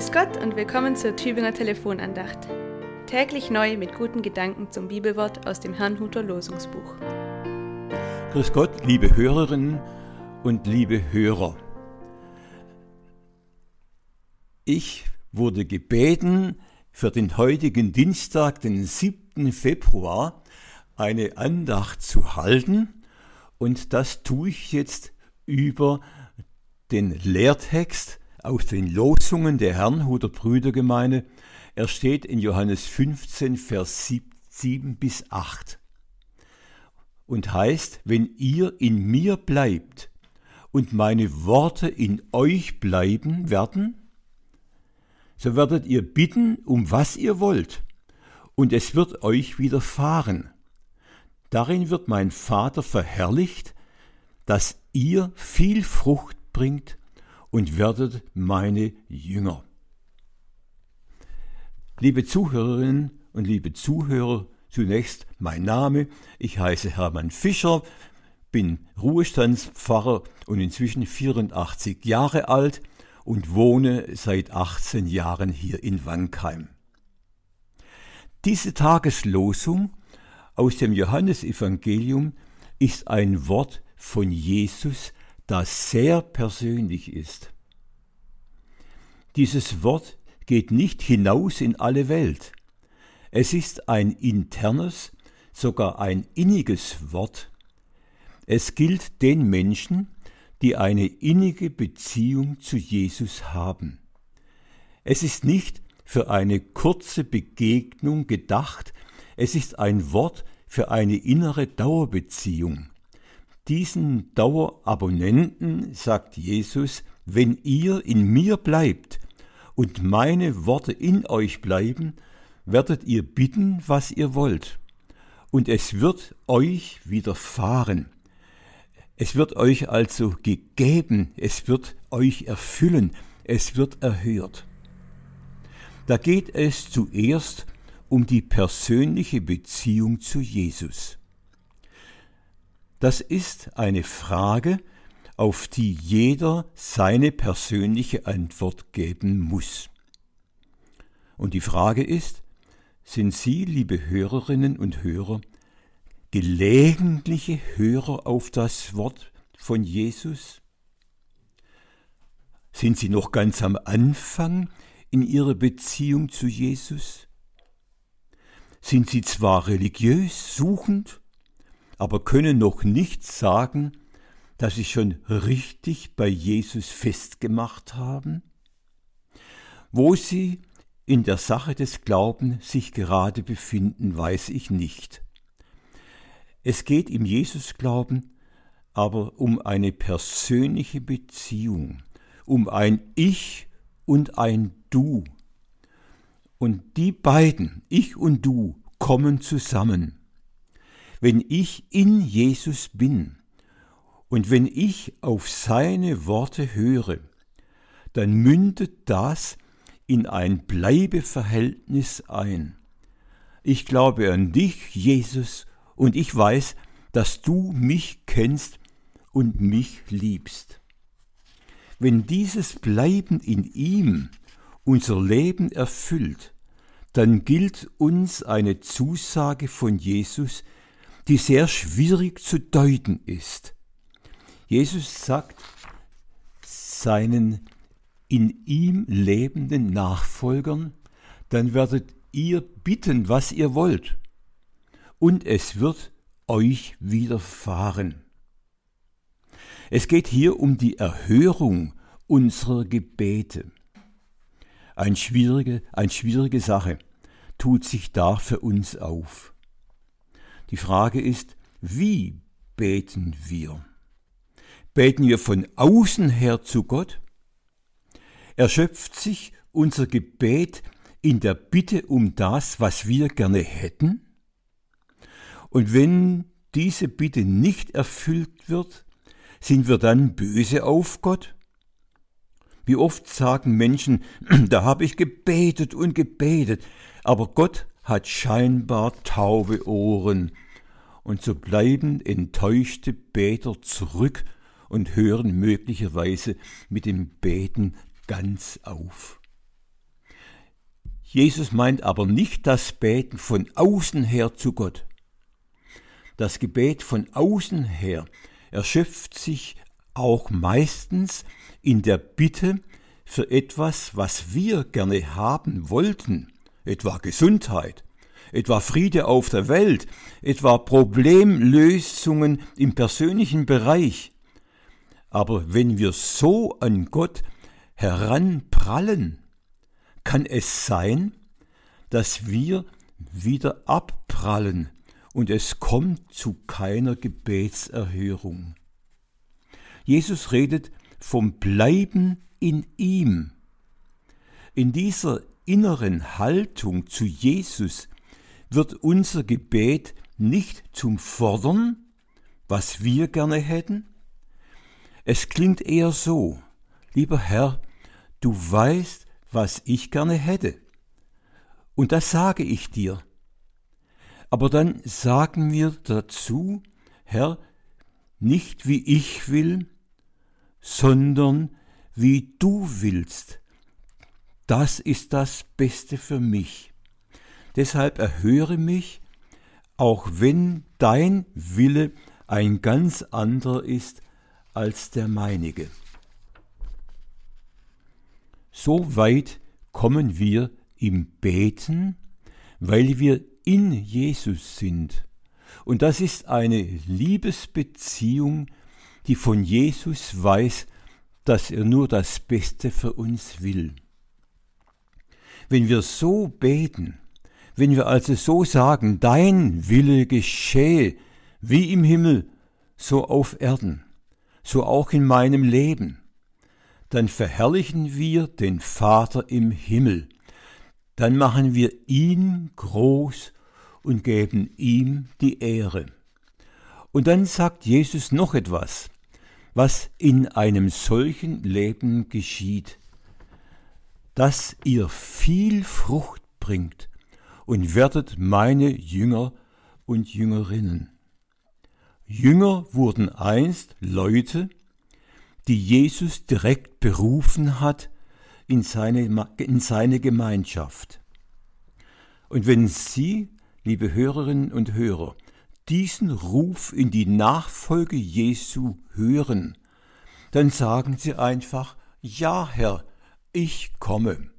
Grüß Gott und willkommen zur Tübinger Telefonandacht. Täglich neu mit guten Gedanken zum Bibelwort aus dem Herrnhuter Losungsbuch. Grüß Gott, liebe Hörerinnen und liebe Hörer. Ich wurde gebeten, für den heutigen Dienstag, den 7. Februar, eine Andacht zu halten und das tue ich jetzt über den Lehrtext aus den Losungen der Herrnhuter Brüdergemeinde. Er steht in Johannes 15, Vers 7 bis 8 und heißt, wenn ihr in mir bleibt und meine Worte in euch bleiben werden, so werdet ihr bitten, um was ihr wollt, und es wird euch widerfahren. Darin wird mein Vater verherrlicht, dass ihr viel Frucht bringt und werdet meine Jünger. Liebe Zuhörerinnen und liebe Zuhörer, zunächst mein Name. Ich heiße Hermann Fischer, bin Ruhestandspfarrer und inzwischen 84 Jahre alt und wohne seit 18 Jahren hier in Wankheim. Diese Tageslosung aus dem Johannesevangelium ist ein Wort von Jesus, das sehr persönlich ist. Dieses Wort geht nicht hinaus in alle Welt. Es ist ein internes, sogar ein inniges Wort. Es gilt den Menschen, die eine innige Beziehung zu Jesus haben. Es ist nicht für eine kurze Begegnung gedacht, es ist ein Wort für eine innere Dauerbeziehung diesen Dauerabonnenten sagt Jesus, wenn ihr in mir bleibt und meine Worte in euch bleiben, werdet ihr bitten, was ihr wollt, und es wird euch widerfahren. Es wird euch also gegeben, es wird euch erfüllen, es wird erhört. Da geht es zuerst um die persönliche Beziehung zu Jesus. Das ist eine Frage, auf die jeder seine persönliche Antwort geben muss. Und die Frage ist, sind Sie, liebe Hörerinnen und Hörer, gelegentliche Hörer auf das Wort von Jesus? Sind Sie noch ganz am Anfang in Ihrer Beziehung zu Jesus? Sind Sie zwar religiös suchend, aber können noch nicht sagen, dass sie schon richtig bei Jesus festgemacht haben? Wo sie in der Sache des Glaubens sich gerade befinden, weiß ich nicht. Es geht im Jesusglauben aber um eine persönliche Beziehung, um ein Ich und ein Du. Und die beiden, ich und du, kommen zusammen wenn ich in Jesus bin und wenn ich auf seine Worte höre, dann mündet das in ein Bleibeverhältnis ein. Ich glaube an dich, Jesus, und ich weiß, dass du mich kennst und mich liebst. Wenn dieses Bleiben in ihm unser Leben erfüllt, dann gilt uns eine Zusage von Jesus, die sehr schwierig zu deuten ist. Jesus sagt seinen in ihm lebenden Nachfolgern, dann werdet ihr bitten, was ihr wollt, und es wird euch widerfahren. Es geht hier um die Erhörung unserer Gebete. Eine schwierige, eine schwierige Sache tut sich da für uns auf. Die Frage ist, wie beten wir? Beten wir von außen her zu Gott? Erschöpft sich unser Gebet in der Bitte um das, was wir gerne hätten? Und wenn diese Bitte nicht erfüllt wird, sind wir dann böse auf Gott? Wie oft sagen Menschen, da habe ich gebetet und gebetet, aber Gott hat scheinbar taube Ohren, und so bleiben enttäuschte Beter zurück und hören möglicherweise mit dem Beten ganz auf. Jesus meint aber nicht das Beten von außen her zu Gott. Das Gebet von außen her erschöpft sich auch meistens in der Bitte für etwas, was wir gerne haben wollten, etwa Gesundheit, etwa Friede auf der Welt, etwa Problemlösungen im persönlichen Bereich. Aber wenn wir so an Gott heranprallen, kann es sein, dass wir wieder abprallen und es kommt zu keiner Gebetserhörung. Jesus redet vom Bleiben in ihm. In dieser inneren Haltung zu Jesus wird unser Gebet nicht zum Fordern, was wir gerne hätten. Es klingt eher so, lieber Herr, du weißt, was ich gerne hätte. Und das sage ich dir. Aber dann sagen wir dazu, Herr, nicht wie ich will, sondern wie du willst. Das ist das Beste für mich. Deshalb erhöre mich, auch wenn dein Wille ein ganz anderer ist als der meinige. So weit kommen wir im Beten, weil wir in Jesus sind. Und das ist eine Liebesbeziehung, die von Jesus weiß, dass er nur das Beste für uns will. Wenn wir so beten, wenn wir also so sagen, dein Wille geschehe, wie im Himmel, so auf Erden, so auch in meinem Leben, dann verherrlichen wir den Vater im Himmel, dann machen wir ihn groß und geben ihm die Ehre. Und dann sagt Jesus noch etwas, was in einem solchen Leben geschieht, dass ihr viel Frucht bringt und werdet meine Jünger und Jüngerinnen. Jünger wurden einst Leute, die Jesus direkt berufen hat in seine, in seine Gemeinschaft. Und wenn Sie, liebe Hörerinnen und Hörer, diesen Ruf in die Nachfolge Jesu hören, dann sagen Sie einfach, ja Herr, ich komme.